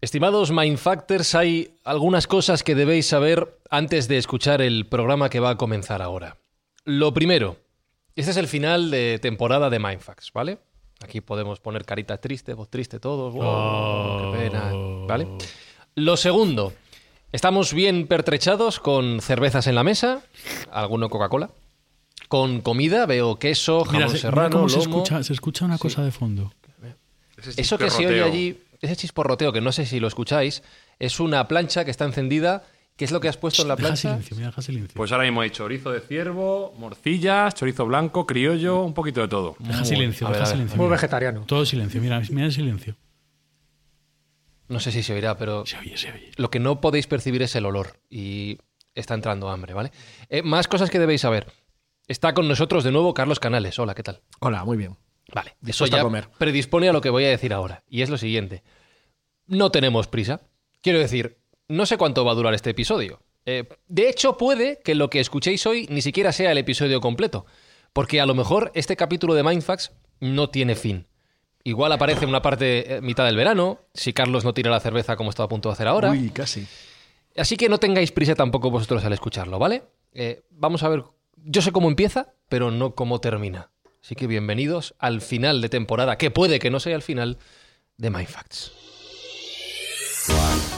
Estimados Mindfactors, hay algunas cosas que debéis saber antes de escuchar el programa que va a comenzar ahora. Lo primero, este es el final de temporada de Mindfacts, ¿vale? Aquí podemos poner caritas tristes, voz triste todos, wow, qué pena, ¿vale? Lo segundo, estamos bien pertrechados con cervezas en la mesa, alguno Coca-Cola, con comida, veo queso, jamón Mira, se, mira serrano, se lomo. escucha, se escucha una cosa de fondo. Eso que se oye allí, ese chisporroteo, que no sé si lo escucháis, es una plancha que está encendida. ¿Qué es lo que has puesto en la Deja plancha? silencio, mira, deja silencio. Pues ahora mismo hay chorizo de ciervo, morcillas, chorizo blanco, criollo, un poquito de todo. deja silencio, a deja ver. silencio. Muy vegetariano. Todo silencio, mira, mira el silencio. No sé si se oirá, pero Se oye, se oye. lo que no podéis percibir es el olor y está entrando hambre, ¿vale? Eh, más cosas que debéis saber. Está con nosotros de nuevo Carlos Canales. Hola, ¿qué tal? Hola, muy bien. Vale, eso a ya comer. predispone a lo que voy a decir ahora. Y es lo siguiente. No tenemos prisa. Quiero decir, no sé cuánto va a durar este episodio. Eh, de hecho, puede que lo que escuchéis hoy ni siquiera sea el episodio completo. Porque a lo mejor este capítulo de Mindfax no tiene fin. Igual aparece una parte eh, mitad del verano, si Carlos no tira la cerveza como está a punto de hacer ahora. Uy, casi. Así que no tengáis prisa tampoco vosotros al escucharlo, ¿vale? Eh, vamos a ver. Yo sé cómo empieza, pero no cómo termina. Así que bienvenidos al final de temporada, que puede que no sea el final, de Mindfacts.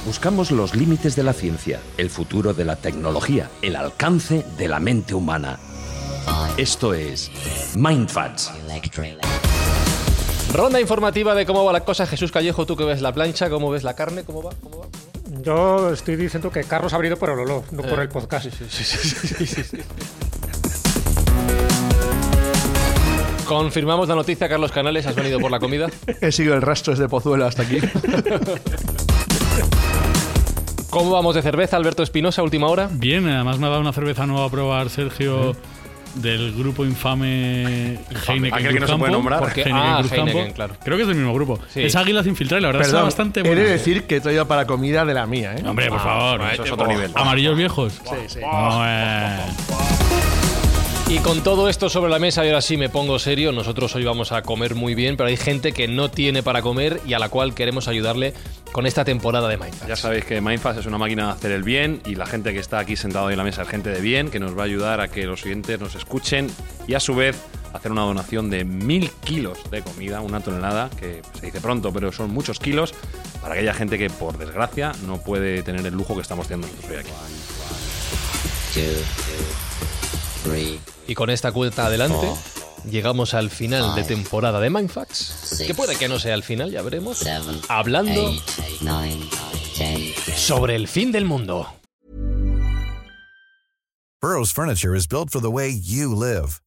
Buscamos los límites de la ciencia, el futuro de la tecnología, el alcance de la mente humana. Esto es Mindfats. Ronda informativa de cómo va la cosa. Jesús Callejo, tú que ves la plancha, ¿cómo ves la carne? ¿Cómo va? ¿Cómo va? Yo estoy diciendo que Carlos ha venido por el olor, no por Eh, el podcast. Confirmamos la noticia, Carlos Canales, has venido por la comida. He seguido el rastro desde Pozuelo hasta aquí. ¿Cómo vamos de cerveza, Alberto Espinosa, última hora? Bien, además me ha dado una cerveza nueva a probar Sergio del grupo infame Heineken Aquel que no se puede nombrar. Porque- Heineken ah. Heineken, claro. Creo que es del mismo grupo. Sí. Es Águila sin filtrar y la verdad está bastante he de decir que he traído para comida de la mía, ¿eh? Hombre, por favor. Eso es otro nivel. Amarillos viejos. Sí, sí. Y con todo esto sobre la mesa, y ahora sí me pongo serio, nosotros hoy vamos a comer muy bien, pero hay gente que no tiene para comer y a la cual queremos ayudarle con esta temporada de Mindfacts. Ya sabéis que Mindfast es una máquina de hacer el bien y la gente que está aquí sentada hoy en la mesa es gente de bien que nos va a ayudar a que los oyentes nos escuchen y a su vez hacer una donación de mil kilos de comida, una tonelada, que se dice pronto, pero son muchos kilos, para aquella gente que por desgracia no puede tener el lujo que estamos teniendo nosotros hoy aquí. Y con esta cuenta adelante, llegamos al final de temporada de Mindfacts, que puede que no sea el final, ya veremos, hablando sobre el fin del mundo. Burrow's furniture is built for the way you live.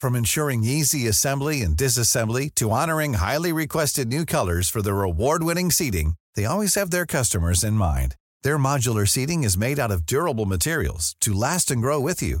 From ensuring easy assembly and disassembly to honoring highly requested new colors for their award-winning seating, they always have their customers in mind. Their modular seating is made out of durable materials to last and grow with you.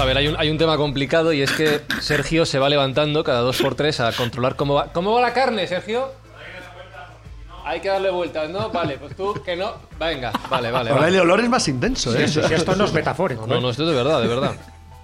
A ver, hay un, hay un tema complicado y es que Sergio se va levantando cada dos por tres a controlar cómo va. ¿Cómo va la carne, Sergio? Hay que darle vueltas, ¿no? Vale, pues tú que no. Venga, vale, vale. Ahora vale. el olor es más intenso, ¿eh? Si esto no es metafórico. No, ¿eh? no, esto es de verdad, de verdad.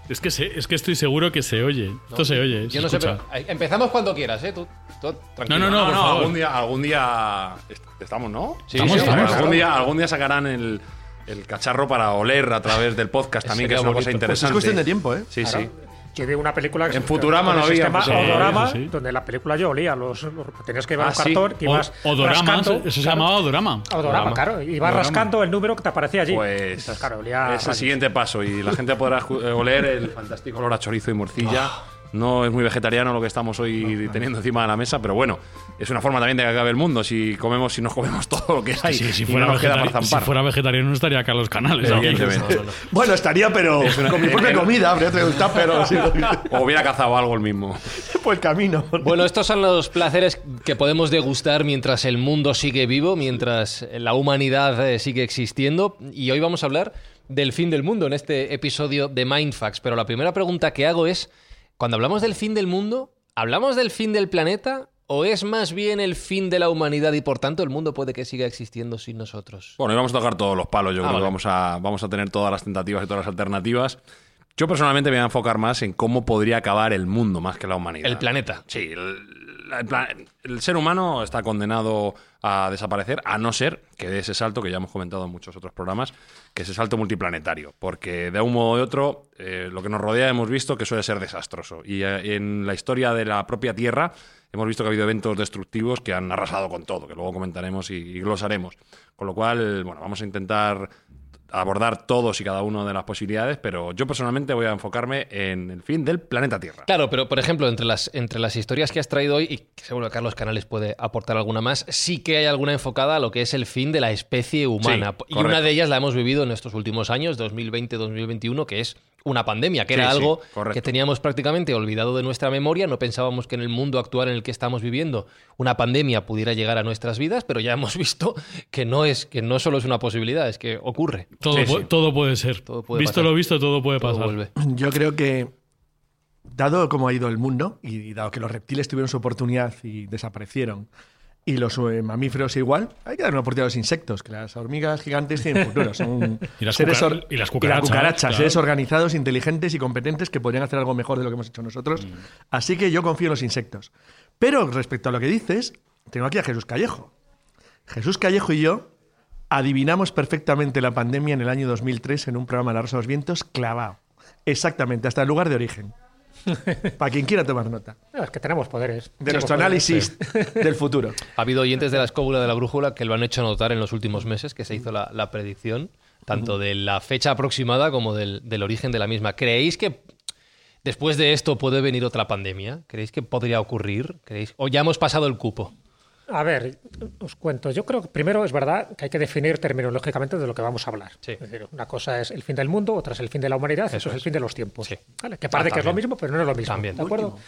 Es que, es que estoy seguro que se oye. Esto se oye. Yo se no sé, escucha. pero empezamos cuando quieras, ¿eh? Tú, tú tranquilo. No, no, no, por favor. algún día, algún día est- estamos, ¿no? Sí, Estamos, sí, estamos. claro. Algún día, algún día sacarán el, el cacharro para oler a través del podcast también, que es una bonito. cosa Pues es interesante. cuestión de tiempo, ¿eh? Sí, sí. Yo vi una película que En se- Futurama no había, sistema pues, sí, Odorama, eso sí. donde la película yo olía los, los- tenías que llevar Ah, un sí. cartón que O- ibas Odorama, rascando, eso se claro, llamaba Odorama. Odorama, Odorama. claro, ibas Odorama. rascando el número que te aparecía allí. Pues Entonces, claro, olía es el siguiente paso y la gente podrá eh, oler el fantástico olor a chorizo y morcilla. No es muy vegetariano lo que estamos hoy teniendo encima de la mesa, pero bueno, es una forma también de que acabe el mundo si comemos, si nos comemos todo lo que hay. Sí, si, fuera no nos queda vegetari- para si zampar. fuera vegetariano no estaría Carlos Canales. aquí. Evidentemente. Bueno, estaría, pero una- con mi propia comida, habría traído un tupper o así, O hubiera cazado algo el mismo. por el camino. Bueno, estos son los placeres que podemos degustar mientras el mundo sigue vivo, mientras la humanidad eh, sigue existiendo. Y hoy vamos a hablar del fin del mundo en este episodio de Mindfax. Pero la primera pregunta que hago es, cuando hablamos del fin del mundo, ¿hablamos del fin del planeta o es más bien el fin de la humanidad y por tanto el mundo puede que siga existiendo sin nosotros? Bueno, y vamos a tocar todos los palos. Yo Ah, creo vale. que vamos a, vamos a tener todas las tentativas y todas las alternativas. Yo personalmente me voy a enfocar más en cómo podría acabar el mundo más que la humanidad. El planeta. Sí, el, el el ser humano está condenado a desaparecer, a no ser que dé ese salto que ya hemos comentado en muchos otros programas, que es ese salto multiplanetario. Porque de un modo de otro, eh, lo que nos rodea hemos visto que suele ser desastroso. Y eh, en la historia de la propia Tierra hemos visto que ha habido eventos destructivos que han arrasado con todo, que luego comentaremos y, y glosaremos. Con lo cual, bueno, vamos a intentar abordar todos y cada uno de las posibilidades, pero yo personalmente voy a enfocarme en el fin del planeta Tierra. Claro, pero por ejemplo, entre las, entre las historias que has traído hoy, y que seguro que Carlos Canales puede aportar alguna más, sí que hay alguna enfocada a lo que es el fin de la especie humana. Sí, y una de ellas la hemos vivido en estos últimos años, 2020-2021, que es una pandemia, que Sí, era sí, algo correcto. que teníamos prácticamente olvidado de nuestra memoria. No pensábamos que en el mundo actual en el que estamos viviendo una pandemia pudiera llegar a nuestras vidas, pero ya hemos visto que no, es, que no solo es una posibilidad, es que ocurre. Todo, Sí, pu- sí. todo puede ser. Todo puede visto pasar. lo visto, todo puede Todo pasar. vuelve. Yo creo que, dado cómo ha ido el mundo, y dado que los reptiles tuvieron su oportunidad y desaparecieron, y los eh, mamíferos igual, hay que dar una oportunidad a los insectos, que las hormigas gigantes tienen futuro. Son Y las seres cuca- or- y las cucarachas, claro. seres organizados, inteligentes y competentes que podrían hacer algo mejor de lo que hemos hecho nosotros. Mm. Así que yo confío en los insectos. Pero respecto a lo que dices, tengo aquí a Jesús Callejo. Jesús Callejo y yo adivinamos perfectamente la pandemia en el año 2003 en un programa de La Rosa de los Vientos clavado. Exactamente, hasta el lugar de origen. Para quien quiera tomar nota. No, es que tenemos poderes. De Tenemos nuestro poderes. análisis del futuro. Ha habido oyentes de la escóbula de la brújula que lo han hecho notar en los últimos meses, que se hizo la, la predicción, tanto de la fecha aproximada como del, del origen de la misma. ¿Creéis que después de esto puede venir otra pandemia? ¿Creéis que podría ocurrir? ¿Creéis? ¿O ya hemos pasado el cupo? A ver, os cuento. Yo creo que primero es verdad que hay que definir terminológicamente de lo que vamos a hablar. Sí. Es decir, una cosa es el fin del mundo, otra es el fin de la humanidad, eso, es el fin de los tiempos. Sí. ¿Vale? Que parece Ah, que es lo mismo, pero no es lo mismo. También. ¿De acuerdo?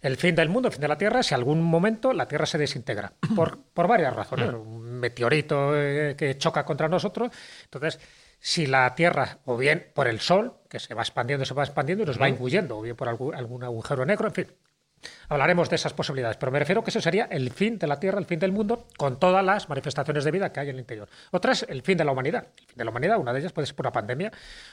El fin del mundo, el fin de la Tierra, si algún momento la Tierra se desintegra. Por, por varias razones. Un meteorito eh, que choca contra nosotros. Entonces, si la Tierra, o bien por el Sol, que se va expandiendo, se va expandiendo y nos va engullendo, o bien por algún, algún agujero negro, en fin. Hablaremos de esas posibilidades, pero me refiero que eso sería el fin de la Tierra, el fin del mundo, con todas las manifestaciones de vida que hay en el interior. Otra es el fin de la humanidad. De la humanidad, una de ellas puede ser por una pandemia,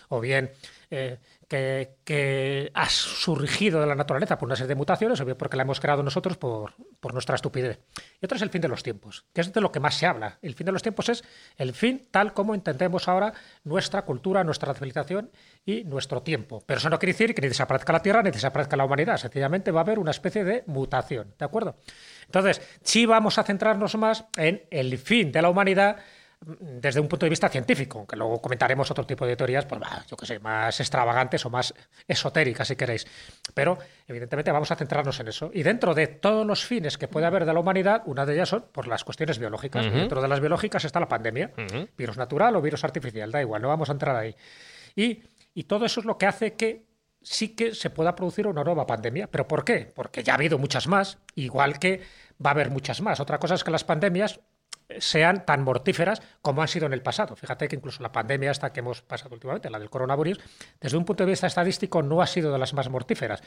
o bien eh, que, que ha surgido de la naturaleza por una serie de mutaciones, o bien porque la hemos creado nosotros por, por nuestra estupidez. Y otra es el fin de los tiempos, que es de lo que más se habla. El fin de los tiempos es el fin tal como entendemos ahora nuestra cultura, nuestra civilización y nuestro tiempo. Pero eso no quiere decir que ni desaparezca la Tierra ni desaparezca la humanidad. Sencillamente va a haber una especie de mutación. ¿De acuerdo? Entonces, sí vamos a centrarnos más en el fin de la humanidad desde un punto de vista científico, aunque luego comentaremos otro tipo de teorías, pues bah, yo que sé, más extravagantes o más esotéricas, si queréis. Pero, evidentemente, vamos a centrarnos en eso. Y dentro de todos los fines que puede haber de la humanidad, una de ellas son por las cuestiones biológicas. Y dentro de las biológicas está la pandemia, virus natural o virus artificial, da igual, no vamos a entrar ahí. Y, y todo eso es lo que hace que sí que se pueda producir una nueva pandemia. ¿Pero por qué? Porque ya ha habido muchas más, igual que va a haber muchas más. Otra cosa es que las pandemias sean tan mortíferas como han sido en el pasado. Fíjate que incluso la pandemia esta que hemos pasado últimamente, la del coronavirus, desde un punto de vista estadístico no ha sido de las más mortíferas.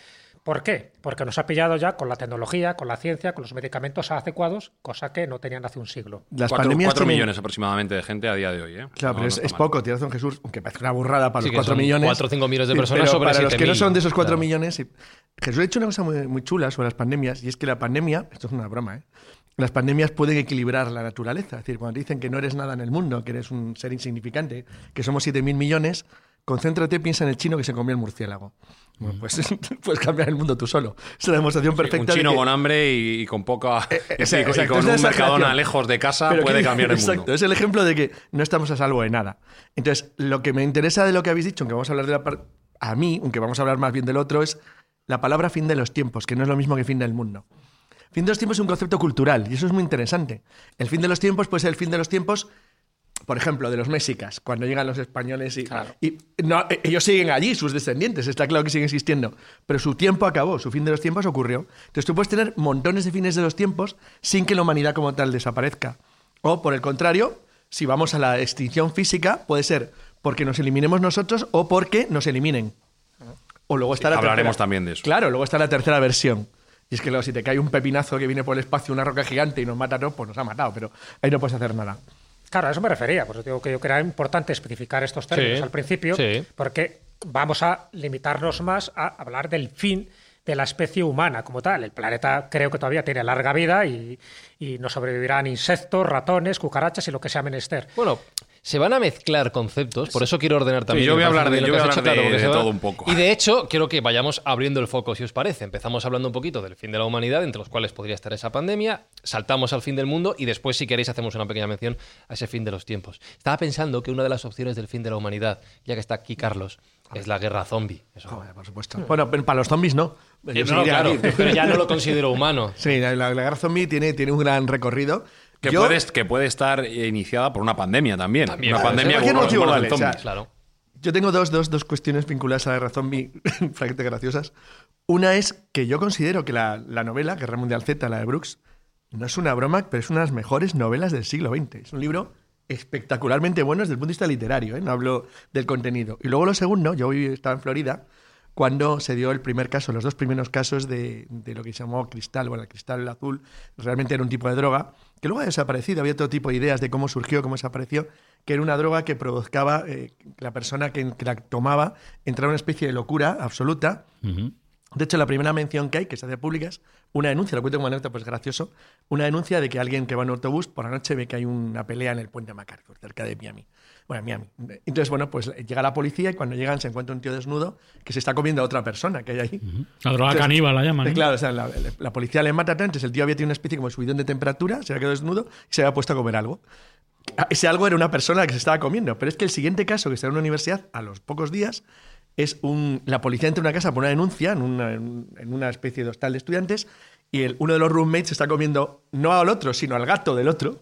¿Por qué? Porque nos ha pillado ya con la tecnología, con la ciencia, con los medicamentos adecuados, cosa que no tenían hace un siglo. Las Cuatro, pandemias cuatro tienen- millones aproximadamente de gente a día de hoy. ¿eh? Claro, No, pero no es, poco, tienes razón Jesús, aunque parezca una burrada para Sí, los que 4 son millones. cuatro o cinco millones de personas pero sobre para los que no 7.000, son de esos 4 claro. millones. Jesús ha dicho una cosa muy, muy chula sobre las pandemias, y es que la pandemia, esto es una broma, ¿eh? Las pandemias pueden equilibrar la naturaleza. Es decir, cuando te dicen que no eres nada en el mundo, que eres un ser insignificante, que somos 7.000 millones, concéntrate, piensa en el chino que se comió el murciélago. Bueno, pues puedes cambiar el mundo tú solo. Es una demostración Un perfecta. de chino que- con hambre y, y con poca. eh, exacto, exacto, con un mercadona lejos de casa Pero puede que- cambiar el Exacto, mundo. es el ejemplo de que no estamos a salvo de nada. Entonces, lo que me interesa de lo que habéis dicho, aunque vamos a hablar de la par- a mí, aunque vamos a hablar más bien del otro, es la palabra fin de los tiempos, que no es lo mismo que fin del mundo. Fin de los tiempos es un concepto cultural y eso es muy interesante. El fin de los tiempos puede ser el fin de los tiempos, por ejemplo, de los mexicas, cuando llegan los españoles y, y no, e- ellos siguen allí, sus descendientes, está claro que siguen existiendo, pero su tiempo acabó, su fin de los tiempos ocurrió. Entonces tú puedes tener montones de fines de los tiempos sin que la humanidad como tal desaparezca. O por el contrario, si vamos a la extinción física, puede ser porque nos eliminemos nosotros o porque nos eliminen. O luego está la hablaremos tercera- también de eso. Claro, luego está la tercera versión. Y es que luego, si te cae un pepinazo que viene por el espacio, una roca gigante y nos mata a todos, pues nos ha matado, pero ahí no puedes hacer nada. Claro, a eso me refería. Por eso digo que yo creo que era importante especificar estos términos Sí, al principio, sí. porque vamos a limitarnos más a hablar del fin de la especie humana como tal. El planeta creo que todavía tiene larga vida y, y nos sobrevivirán insectos, ratones, cucarachas y lo que sea menester. Bueno, se van a mezclar conceptos, por eso quiero ordenar también. yo voy a hablar de- yo voy a hablar hecho, de- todo un poco. Y de hecho, quiero que vayamos abriendo el foco, si os parece. Empezamos hablando un poquito del fin de la humanidad, entre los cuales podría estar esa pandemia, saltamos al fin del mundo y después, si queréis, hacemos una pequeña mención a ese fin de los tiempos. Estaba pensando que una de las opciones del fin de la humanidad, ya que está aquí Carlos, es la guerra zombie. Eso. Joder, por supuesto. Bueno, pero para los zombies no. Yo Eh, no, claro, pero ya no lo considero humano. Sí, la, la- la guerra zombie tiene, tiene un gran recorrido. Que, Yo- puede, que puede estar iniciada por una pandemia también. También, una claro, pandemia motivo vale, o sea, zombies. Claro. Yo tengo dos, dos, dos cuestiones vinculadas a la zombie, francamente graciosas. Una es que yo considero que la, la novela, Guerra Mundial Z, la de Brooks, no es una broma, pero es una de las mejores novelas del siglo XX. Es un libro espectacularmente bueno desde el punto de vista literario, ¿eh? no hablo del contenido. Y luego lo segundo, yo hoy estaba en Florida cuando se dio el primer caso, los dos primeros casos de, de lo que se llamó cristal, bueno, el cristal azul, realmente era un tipo de droga, que luego ha desaparecido, había otro tipo de ideas de cómo surgió, cómo desapareció, que era una droga que provocaba eh, que la persona que, que la tomaba entrara en una especie de locura absoluta. De hecho, la primera mención que hay, que se hace pública, es una denuncia, lo cuento como anécdota, pues gracioso, una denuncia de que alguien que va en autobús por la noche ve que hay una pelea en el puente MacArthur, cerca de Miami. Bueno, Miami. Entonces, bueno, pues llega la policía y cuando llegan se encuentra un tío desnudo que se está comiendo a otra persona que hay ahí. La droga Entonces, caníbal la llaman. eh, ¿eh? Claro, o sea, la, la policía le mata, entonces el tío había tenido una especie como de subidón de temperatura, se había quedado desnudo y se había puesto a comer algo. Ese algo era una persona que se estaba comiendo, pero es que el siguiente caso que está en una universidad, a los pocos días, es un, la policía entra en una casa por una denuncia en una, en una especie de hostal de estudiantes y el, uno de los roommates se está comiendo no al otro, sino al gato del otro.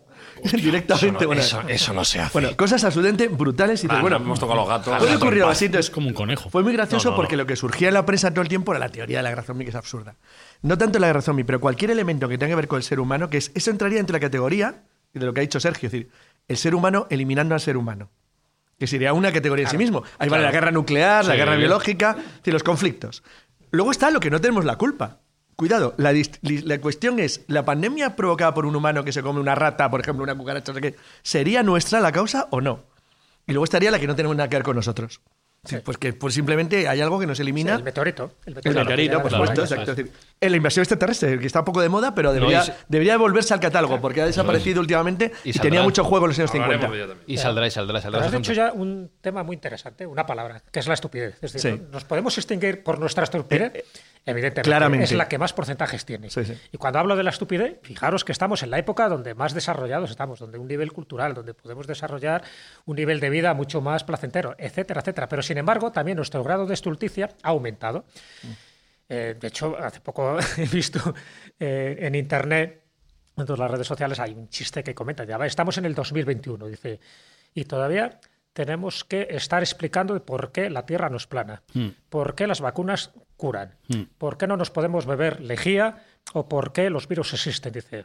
Directamente. bueno, eso, eso no se hace. bueno, cosas absolutamente brutales y dices, Ah, bueno, no hemos tocado los gatos. puede ocurrir algo así. entonces, como un conejo. fue muy gracioso No, no, no. porque lo que surgía en la prensa todo el tiempo era la teoría de la guerra zombie, que es absurda. No tanto la guerra zombie, pero cualquier elemento que tenga que ver con el ser humano, que es, eso entraría entre la categoría de lo que ha dicho Sergio, es decir, el ser humano eliminando al ser humano. Que sería una categoría en sí mismo. Ahí vale la guerra nuclear, la guerra biológica, decir, los conflictos. Luego está lo que no tenemos la culpa. Cuidado, la, cuestión es, ¿la pandemia provocada por un humano que se come una rata, por ejemplo, una cucaracha, no sé qué, ¿sería nuestra la causa o no? Y luego estaría la que no tenemos nada que ver con nosotros. Sí, Pues que pues simplemente hay algo que nos elimina. El meteorito. El El meteorito, por supuesto, exacto. La invasión extraterrestre, que está un poco de moda, pero debería, y se- debería volverse al catálogo, porque ha desaparecido últimamente Y tenía mucho juego en los años Hablaremos 50. de ella también. Y saldrá y saldrá, saldrá. Pero has ejemplo. ya un tema muy interesante, una palabra, que es la estupidez. Es decir, Sí. ¿nos podemos extinguir por nuestra estupidez? Evidentemente, claramente. es la que más porcentajes tiene. Sí, sí. Y cuando hablo de la estupidez, fijaros que estamos en la época donde más desarrollados estamos, donde un nivel cultural, donde podemos desarrollar un nivel de vida mucho más placentero, etcétera, etcétera. Pero sin embargo, también nuestro grado de estulticia ha aumentado. Eh, de hecho, hace poco he visto eh, en internet, en todas las redes sociales, hay un chiste que comenta, ya estamos en el 2021, dice, y todavía tenemos que estar explicando por qué la Tierra no es plana, por qué las vacunas curan, por qué no nos podemos beber lejía o por qué los virus existen, dice.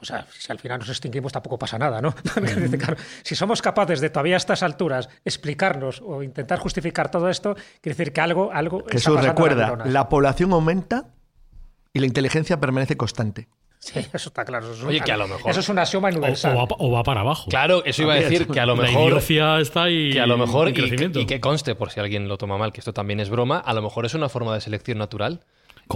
O sea, si al final nos extinguimos tampoco pasa nada, ¿no? Dice, claro, si somos capaces de todavía a estas alturas explicarnos o intentar justificar todo esto, quiere decir que algo, algo Jesús, recuerda, la población aumenta y la inteligencia permanece constante. Sí, eso está claro. Eso es un- Oye, que a lo mejor- Eso es un axioma O, universal. o va, pa- o va para abajo. Claro, eso iba a decir que a lo La mejor. idiocia está ahí. Que a lo mejor, y, y que conste, por si alguien lo toma mal, que esto también es broma, a lo mejor es una forma de selección natural.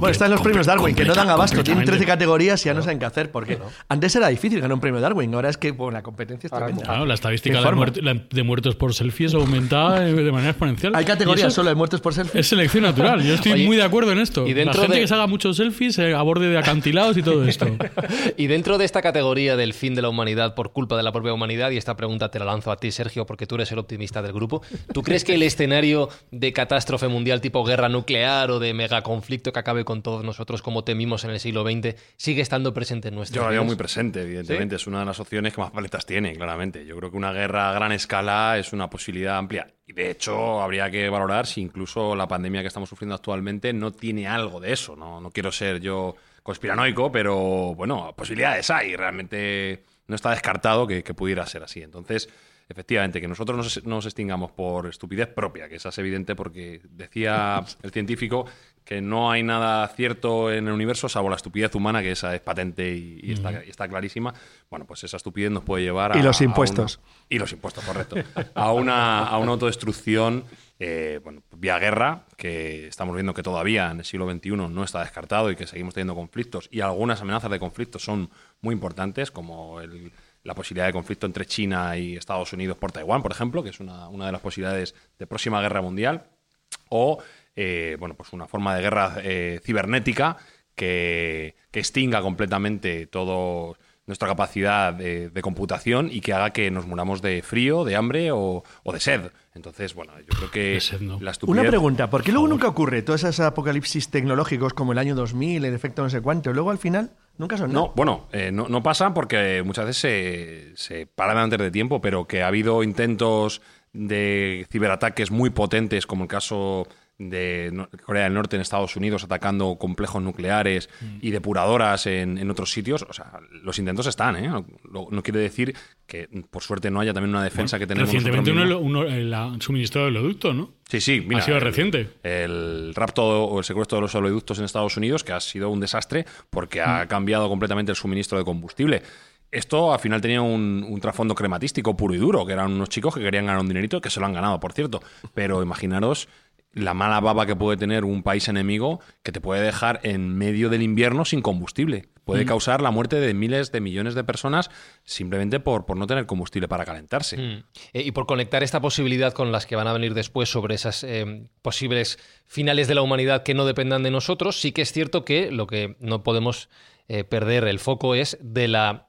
Bueno, están los premios Darwin, que no dan abasto. Tienen 13 completamente. categorías y ya no saben qué hacer. Porque antes era difícil ganar un premio Darwin. Ahora es que bueno, la competencia es tremenda. Claro, la estadística ¿Qué de, forma? muerte- la- de muertos por selfies aumenta de de manera exponencial. Hay categorías solo de muertos por selfie. Es selección natural. Yo estoy Oye, muy de acuerdo en esto. y dentro la gente de- que se haga muchos selfies eh, a borde de acantilados y todo esto. Y dentro de esta categoría del fin de la humanidad por culpa de la propia humanidad, y esta pregunta te la lanzo a ti, Sergio, porque tú eres el optimista del grupo, ¿tú crees que el escenario de catástrofe mundial tipo guerra nuclear o de megaconflicto que acabe con todos nosotros como temimos en el siglo XX sigue estando presente en nuestro Yo lo veo muy presente, evidentemente. Es una de las opciones que más paletas tiene, claramente. Yo creo que una guerra a gran escala es una posibilidad amplia. Y de hecho, habría que valorar si incluso la pandemia que estamos sufriendo actualmente no tiene algo de eso. No, no quiero ser yo conspiranoico, pero bueno, posibilidades hay. Realmente no está descartado que, que pudiera ser así. Entonces, efectivamente, que nosotros nos, nos extingamos por estupidez propia, que esa es evidente porque decía el científico que no hay nada cierto en el universo salvo la estupidez humana, que esa es patente y, y está, y está clarísima. Bueno, pues esa estupidez nos puede llevar a... Y los impuestos. una- y los impuestos, correcto. A una, a una autodestrucción eh, bueno, vía guerra, que estamos viendo que todavía en el siglo XXI no está descartado y que seguimos teniendo conflictos. Y algunas amenazas de conflicto son muy importantes, como el- la posibilidad de conflicto entre China y Estados Unidos por Taiwán, por ejemplo, que es una, una de las posibilidades de próxima guerra mundial. O, eh, bueno, pues una forma de guerra eh, cibernética que, que extinga completamente todo nuestra capacidad de, de computación y que haga que nos muramos de frío, de hambre o, o de sed. Entonces, bueno, yo creo que De sed, no. la estupidez... Una pregunta, ¿por qué luego nunca ocurre todos esos apocalipsis tecnológicos como el año 2000, el efecto no sé cuánto, y luego al final nunca son No, nada? bueno, eh, no, no pasa porque muchas veces se, se paran antes de tiempo, pero que ha habido intentos de ciberataques muy potentes, como el caso de Corea del Norte en Estados Unidos atacando complejos nucleares y depuradoras en, en otros sitios. O sea, los intentos están, ¿eh? No quiere decir que, por suerte, no haya también una defensa que tenemos Recientemente uno, uno- el suministro de oleoducto, ¿no? Sí, sí, mira. ha sido el- reciente. El rapto o el secuestro de los oleoductos en Estados Unidos, que ha sido un desastre porque Mm. ha cambiado completamente el suministro de combustible. Esto al final tenía un, un trasfondo crematístico puro y duro, que eran unos chicos que querían ganar un dinerito, que se lo han ganado, por cierto. Pero imaginaros la mala baba que puede tener un país enemigo que te puede dejar en medio del invierno sin combustible. Puede Mm. causar la muerte de miles de millones de personas simplemente por, por no tener combustible para calentarse. Mm. Eh, y por conectar esta posibilidad con las que van a venir después sobre esas eh, posibles finales de la humanidad que no dependan de nosotros, sí que es cierto que lo que no podemos eh, perder el foco es de la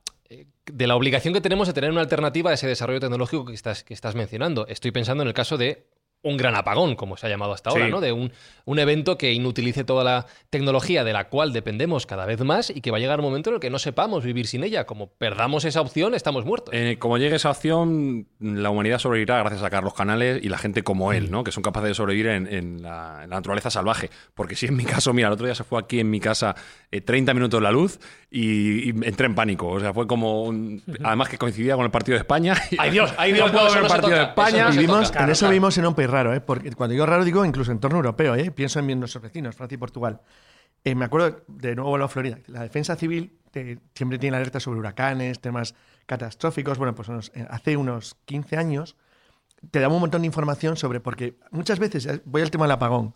de la obligación que tenemos de tener una alternativa a ese desarrollo tecnológico que estás, que estás mencionando. Estoy pensando en el caso de un gran apagón, como se ha llamado hasta ahora, Sí. ¿no? De un, un evento que inutilice toda la tecnología de la cual dependemos cada vez más y que va a llegar un momento en el que no sepamos vivir sin ella. Como perdamos esa opción, estamos muertos. Eh, como llegue esa opción, la humanidad sobrevivirá gracias a Carlos Canales y la gente como él, ¿no? Que son capaces de sobrevivir en, en la, en la naturaleza salvaje. Porque si en mi caso, mira, el otro día se fue aquí en mi casa eh, 30 minutos la luz y, y entré en pánico. O sea, fue como un- Además que coincidía con el partido de España. ¡Ay Dios! ¡Ay Dios! No puedo no, eso ver no el se partido de España. eso no se Vivimos, toca. en eso vivimos en un raro, ¿eh? Porque cuando digo raro digo incluso entorno europeo, ¿eh? Pienso en nuestros vecinos, Francia y Portugal. Eh, me acuerdo de nuevo la Florida. La defensa civil siempre tiene alertas sobre huracanes, temas catastróficos. Bueno, pues unos- eh, hace unos 15 años te daba un montón de información sobre, porque muchas veces, eh, voy al tema del apagón,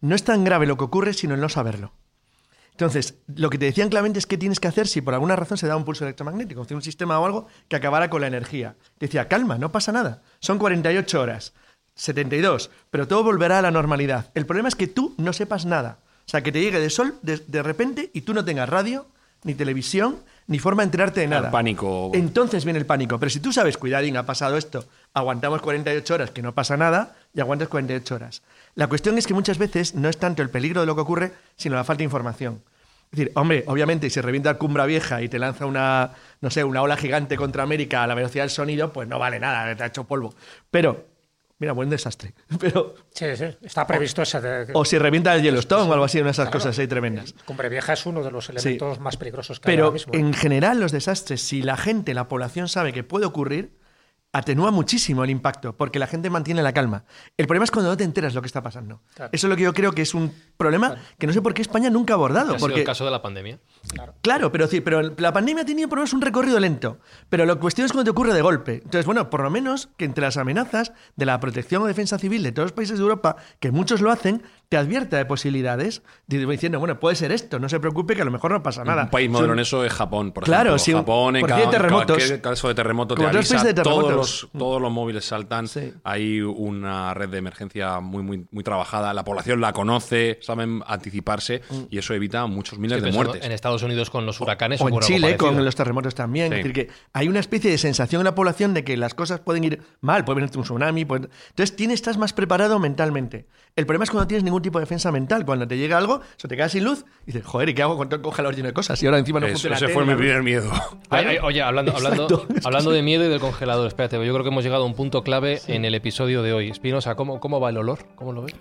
no es tan grave lo que ocurre sino el no saberlo. Entonces, lo que te decían claramente es qué tienes que hacer si por alguna razón se da un pulso electromagnético, un sistema o algo que acabara con la energía. Decía, calma, no pasa nada. Son 48 horas, 72, pero todo volverá a la normalidad. El problema es que tú no sepas nada. O sea, que te llegue de sol de, de repente y tú no tengas radio, ni televisión, ni forma de enterarte de nada. pánico. Entonces viene el pánico. Pero si tú sabes, cuidadín, ha pasado esto, aguantamos 48 horas, que no pasa nada, y aguantas 48 horas. La cuestión es que muchas veces no es tanto el peligro de lo que ocurre, sino la falta de información. Es decir, hombre, obviamente, si revienta Cumbra Vieja y te lanza una, no sé, una ola gigante contra América a la velocidad del sonido, pues no vale nada, te ha hecho polvo. Pero, mira, buen desastre. Pero, Sí, sí, está previsto ese de, o si revienta el Yellowstone o algo así, una de esas cosas ahí tremendas. Cumbre Vieja es uno de los elementos más peligrosos que hay Pero ahora mismo. ¿eh? en general los desastres, si la gente, la población sabe que puede ocurrir, atenúa muchísimo el impacto, porque la gente mantiene la calma. El problema es cuando no te enteras lo que está pasando. Claro. Eso es lo que yo creo que es un problema que no sé por qué España nunca ha abordado. Ha sido Porque, el caso de la pandemia. Claro, pero, sí, pero la pandemia ha tenido por lo menos un recorrido lento. Pero la cuestión es cuando te ocurre de golpe. Entonces, bueno, por lo menos que entre las amenazas de la protección o defensa civil de todos los países de Europa, que muchos lo hacen, te advierta de posibilidades, diciendo, bueno, puede ser esto, no se preocupe que a lo mejor no pasa nada. Un país modelo en eso es Japón, por Claro, ejemplo. sí, Japón, en cada, terremotos. cualquier caso de terremoto te avisa, de todos, los, todos los móviles saltan, Sí. hay una red de emergencia muy, muy, muy trabajada, la población la conoce, saben anticiparse y eso evita muchos miles de muertes. En Estados Unidos con los huracanes o en ocurre algo Chile con los terremotos también. Sí. Es decir, que hay una especie de sensación en la población de que las cosas pueden ir mal, puede venir un tsunami. puede- Entonces tienes, estás más preparado mentalmente. El problema es cuando no tienes ningún tipo de defensa mental. Cuando te llega algo, se te queda sin luz y dices, joder, ¿y qué hago con todo el congelador lleno de cosas? Y ahora encima no Eso- funciona. ese la fue mi primer miedo. Ay, ay, oye, hablando, hablando, hablando de miedo y del congelador, espérate, yo creo que hemos llegado a un punto clave en el episodio de hoy. Espinosa, ¿cómo, ¿cómo va el olor? ¿Cómo lo ves?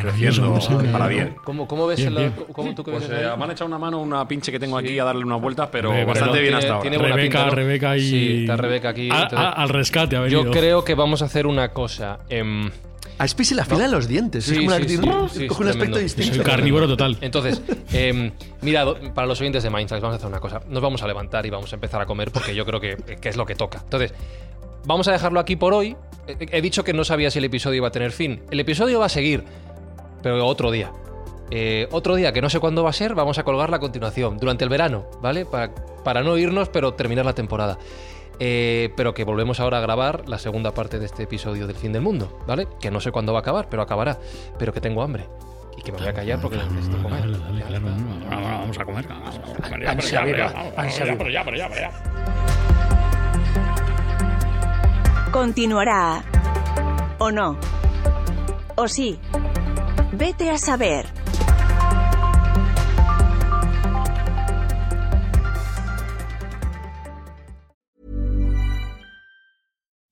Creciendo para bien. ¿Cómo, cómo ves Bien, el bien. ¿Cómo tú Pues ves eh, ahí? me han echado una mano una pinche que tengo Sí. aquí a darle unas vueltas, pero Pero bastante tiene- bien hasta ahora. tiene buena Rebeca, pinta, ¿no? Rebeca y. Sí, está Rebeca aquí. A- entonces- a- al rescate ha venido. Yo creo que vamos a hacer una cosa. em, A Spy se la fila en los dientes. Sí, es como una sí, que sí, tiene- sí, coge un aspecto tremendo. distinto. Soy carnívoro total. Entonces, mira, do- para los oyentes de Mindfax vamos a hacer una cosa. Nos vamos a levantar y vamos a empezar a comer porque yo creo que, que es lo que toca. Entonces, vamos a dejarlo aquí por hoy. He, he dicho que no sabía si el episodio iba a tener fin. El episodio va a seguir, pero otro día. Eh, otro día que no sé cuándo va a ser, vamos a colgarla a continuación, durante el verano, ¿vale? Para, para no irnos, pero terminar la temporada. Eh, pero que volvemos ahora a grabar la segunda parte de este episodio del fin del mundo, ¿vale? Que no sé cuándo va a acabar, pero acabará. Pero que tengo hambre. Y que me voy a callar porque necesito comer. Dale, dale, claro, está. no, no, no, vamos a comer. Vamos a comer ya, pero ya, pero ya, pero ya, pero ya, pero ya. Continuará. ¿O no? ¿O sí? Vete a saber.